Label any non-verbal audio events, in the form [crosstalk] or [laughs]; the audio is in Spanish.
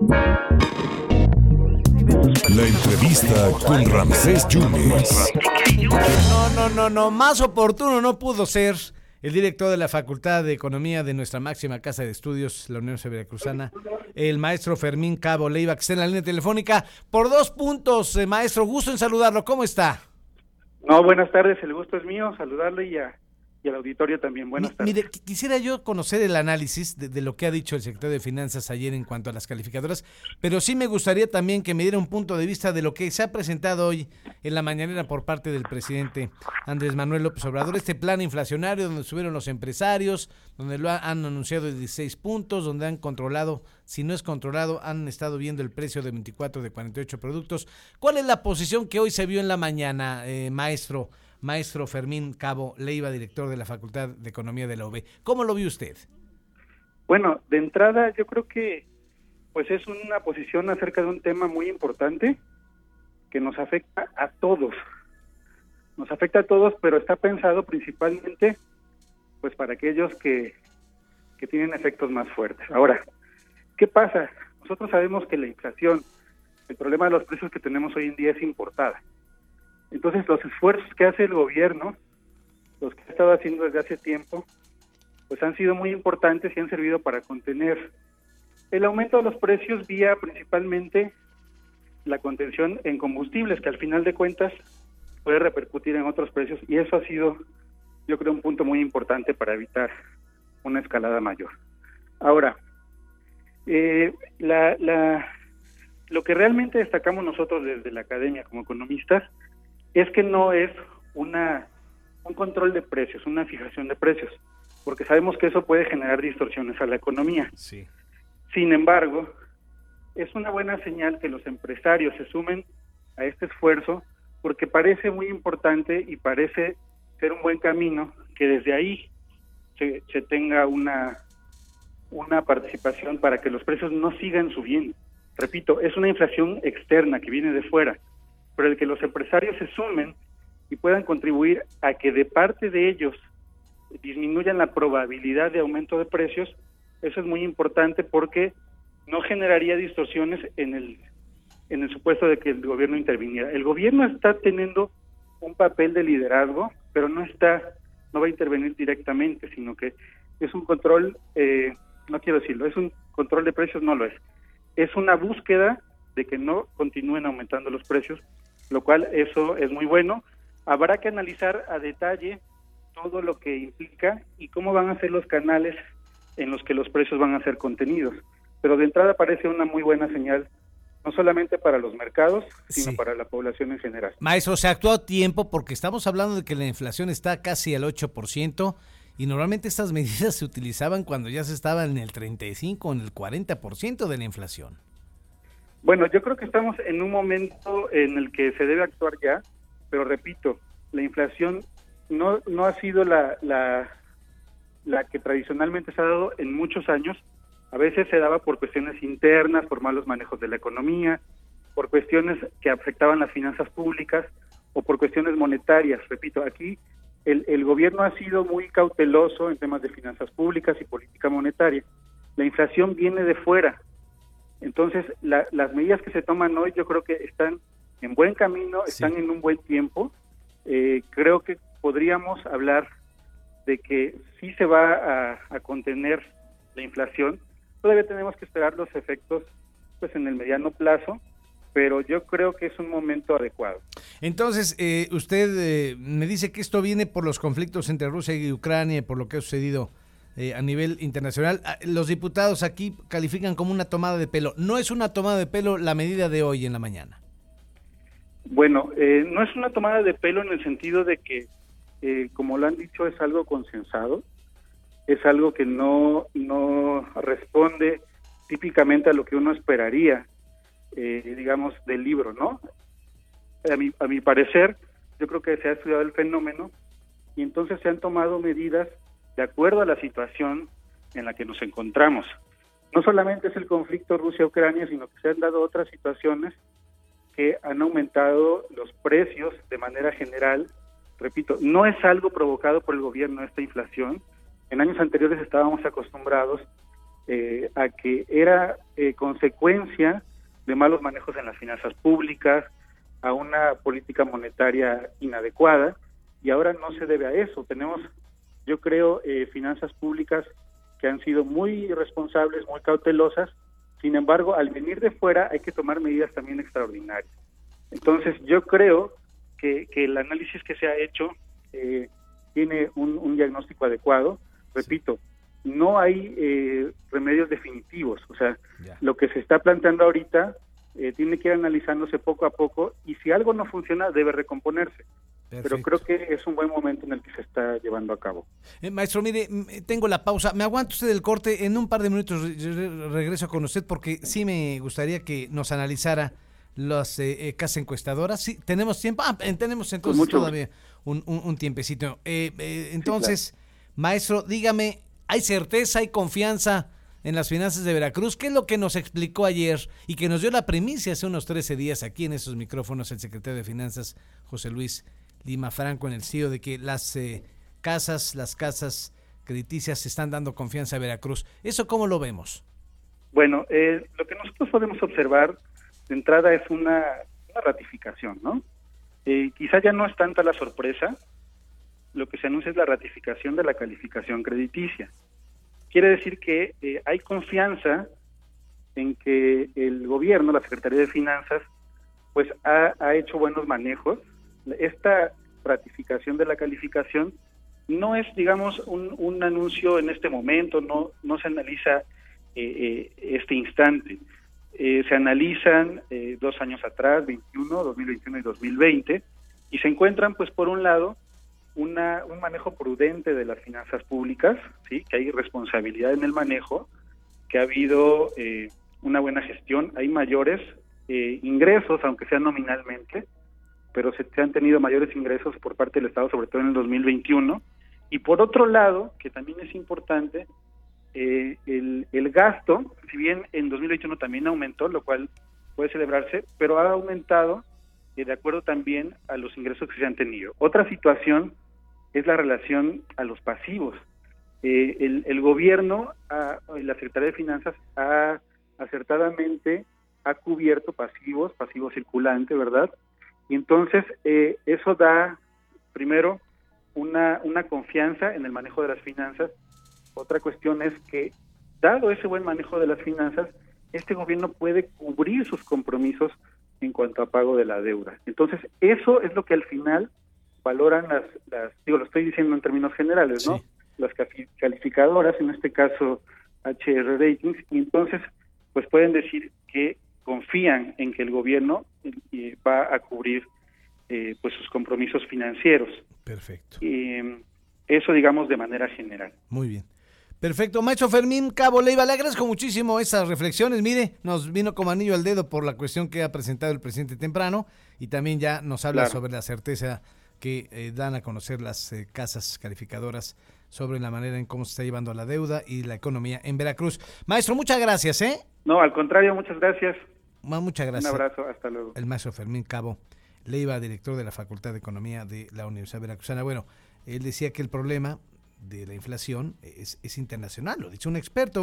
La entrevista con Ramsés Yunes. No, no, no, no, más oportuno no pudo ser el director de la Facultad de Economía de nuestra máxima casa de estudios, la Unión Cruzana, el maestro Fermín Cabo Leiva, que está en la línea telefónica. Por dos puntos, eh, maestro, gusto en saludarlo. ¿Cómo está? No, buenas tardes, el gusto es mío, saludarle y a, y al auditorio también. Buenas tardes. Mire, quisiera yo conocer el análisis de, lo que ha dicho el secretario de Finanzas ayer en cuanto a las calificadoras, pero sí me gustaría también que me diera un punto de vista de lo que se ha presentado hoy en la mañanera por parte del presidente Andrés Manuel López Obrador, este plan inflacionario donde estuvieron los empresarios, donde lo han anunciado de 16 puntos, donde han controlado, si no es controlado, han estado viendo el precio de 24 de 48 productos. ¿Cuál es la posición que hoy se vio en la mañana, eh, maestro? Maestro Fermín Cabo Leiva, director de la Facultad de Economía de la UB. ¿Cómo lo vio usted? Bueno, de entrada yo creo que pues es una posición acerca de un tema muy importante que nos afecta a todos. Nos afecta a todos, pero está pensado principalmente pues para aquellos que, que tienen efectos más fuertes. Ahora, ¿qué pasa? Nosotros sabemos que la inflación, el problema de los precios que tenemos hoy en día es importada. Entonces los esfuerzos que hace el gobierno, los que ha estado haciendo desde hace tiempo, pues han sido muy importantes y han servido para contener el aumento de los precios vía principalmente la contención en combustibles, que al final de cuentas puede repercutir en otros precios y eso ha sido, yo creo, un punto muy importante para evitar una escalada mayor. Ahora, eh, la, lo que realmente destacamos nosotros desde la academia como economistas es que no es una un control de precios, una fijación de precios, porque sabemos que eso puede generar distorsiones a la economía. Sí. Sin embargo, es una buena señal que los empresarios se sumen a este esfuerzo porque parece muy importante y parece ser un buen camino que desde ahí se, se tenga una, una participación para que los precios no sigan subiendo. Repito, es una inflación externa que viene de fuera pero el que los empresarios se sumen y puedan contribuir a que de parte de ellos disminuyan la probabilidad de aumento de precios, eso es muy importante porque no generaría distorsiones en el en el supuesto de que el gobierno interviniera. El gobierno está teniendo un papel de liderazgo, pero no está no va a intervenir directamente, sino que es un control, eh, no quiero decirlo, es un control de precios, no lo es. Es una búsqueda de que no continúen aumentando los precios lo cual eso es muy bueno. Habrá que analizar a detalle todo lo que implica y cómo van a ser los canales en los que los precios van a ser contenidos. Pero de entrada parece una muy buena señal, no solamente para los mercados, sino para la población en general. Maestro, se actuó a tiempo porque estamos hablando de que la inflación está casi al 8% y normalmente estas [laughs] medidas se utilizaban cuando ya se estaba en el 35 o en el 40% de la inflación. Bueno, yo creo que estamos en un momento en el que se debe actuar ya, pero repito, la inflación no, no ha sido la, la, que tradicionalmente se ha dado en muchos años. A veces se daba por cuestiones internas, por malos manejos de la economía, por cuestiones que afectaban las finanzas públicas o por cuestiones monetarias. Repito, aquí el, el gobierno ha sido muy cauteloso en temas de finanzas públicas y política monetaria. La inflación viene de fuera, entonces, las medidas que se toman hoy yo creo que están en buen camino, están en un buen tiempo. Eh, creo que podríamos hablar de que sí se va a, contener la inflación. Todavía tenemos que esperar los efectos pues en el mediano plazo, pero yo creo que es un momento adecuado. Entonces, eh, usted eh, me dice que esto viene por los conflictos entre Rusia y Ucrania, por lo que ha sucedido eh, a nivel internacional. Ah, los diputados aquí califican como una tomada de pelo. ¿No es una tomada de pelo la medida de hoy en la mañana? Bueno, eh, no es una tomada de pelo en el sentido de que, eh, como lo han dicho, es algo consensado, es algo que no, no responde típicamente a lo que uno esperaría, digamos, del libro, ¿no? A mi, a mi parecer, yo creo que se ha estudiado el fenómeno y entonces se han tomado medidas de acuerdo a la situación en la que nos encontramos. No solamente es el conflicto Rusia-Ucrania, sino que se han dado otras situaciones que han aumentado los precios de manera general. Repito, no es algo provocado por el gobierno esta inflación. En años anteriores estábamos acostumbrados eh, a que era eh, consecuencia de malos manejos en las finanzas públicas, a una política monetaria inadecuada, y ahora no se debe a eso. Tenemos, yo creo, eh, finanzas públicas que han sido muy responsables, muy cautelosas, sin embargo, al venir de fuera hay que tomar medidas también extraordinarias. Entonces, yo creo que, que el análisis que se ha hecho eh, tiene un, un, diagnóstico adecuado. Repito, no hay eh, remedios definitivos. O sea, lo que se está planteando ahorita eh, tiene que ir analizándose poco a poco y si algo no funciona debe recomponerse. Perfecto. Pero creo que es un buen momento en el que se está llevando a cabo. Eh, maestro, mire, tengo la pausa. Me aguanto usted el corte. En un par de minutos re regreso con usted porque sí me gustaría que nos analizara las eh, casas encuestadoras. Sí, tenemos tiempo. Ah, tenemos entonces todavía un, un, un tiempecito. Eh, eh, entonces, sí, claro. maestro, dígame, ¿hay certeza, hay confianza en las finanzas de Veracruz? ¿Qué es lo que nos explicó ayer y que nos dio la primicia hace unos 13 días aquí en esos micrófonos el secretario de Finanzas, José Luis Lima Franco, en el CIO, de que las eh, casas, las casas crediticias están dando confianza a Veracruz? ¿Eso cómo lo vemos? Bueno, eh, lo que nosotros podemos observar de entrada es una, ratificación, ¿no? Eh, quizá ya no es tanta la sorpresa, lo que se anuncia es la ratificación de la calificación crediticia. Quiere decir que eh, hay confianza en que el gobierno, la Secretaría de Finanzas, pues ha hecho buenos manejos. Esta ratificación de la calificación no es, digamos, un, un anuncio en este momento, no, no se analiza eh, este instante. Eh, se analizan eh, dos años atrás, 21, 2021 y 2020, y se encuentran, pues, por un lado, una, un manejo prudente de las finanzas públicas, sí, que hay responsabilidad en el manejo, que ha habido eh, una buena gestión, hay mayores eh, ingresos, aunque sean nominalmente, pero se, han tenido mayores ingresos por parte del Estado, sobre todo en el 2021. Y por otro lado, que también es importante, eh, el, gasto, si bien en 2021 también aumentó, lo cual puede celebrarse, pero ha aumentado eh, de acuerdo también a los ingresos que se han tenido. Otra situación es la relación a los pasivos. Eh, el, gobierno, la Secretaría de Finanzas, ha acertadamente ha cubierto pasivos, pasivo circulante, ¿verdad? Y entonces eh, eso da, primero, una, una confianza en el manejo de las finanzas otra cuestión es que, dado ese buen manejo de las finanzas, este gobierno puede cubrir sus compromisos en cuanto a pago de la deuda. Entonces, eso es lo que al final valoran las, las digo, lo estoy diciendo en términos generales, ¿no? Sí. Las calificadoras, en este caso HR Ratings, y entonces, pues pueden decir que confían en que el gobierno eh, va a cubrir eh, pues sus compromisos financieros. Perfecto. Eh, eso, digamos, de manera general. Muy bien. Perfecto, maestro Fermín Cabo Leiva, le agradezco muchísimo esas reflexiones. Mire, nos vino como anillo al dedo por la cuestión que ha presentado el presidente temprano y también ya nos habla claro. sobre la certeza que eh, dan a conocer las eh, casas calificadoras sobre la manera en cómo se está llevando la deuda y la economía en Veracruz. Maestro, muchas gracias, ¿eh? No, al contrario, muchas gracias. Muchas gracias. Un abrazo, hasta luego. El maestro Fermín Cabo Leiva, director de la Facultad de Economía de la Universidad Veracruzana. Bueno, él decía que el problema de la inflación es, es internacional, lo ha dicho un experto.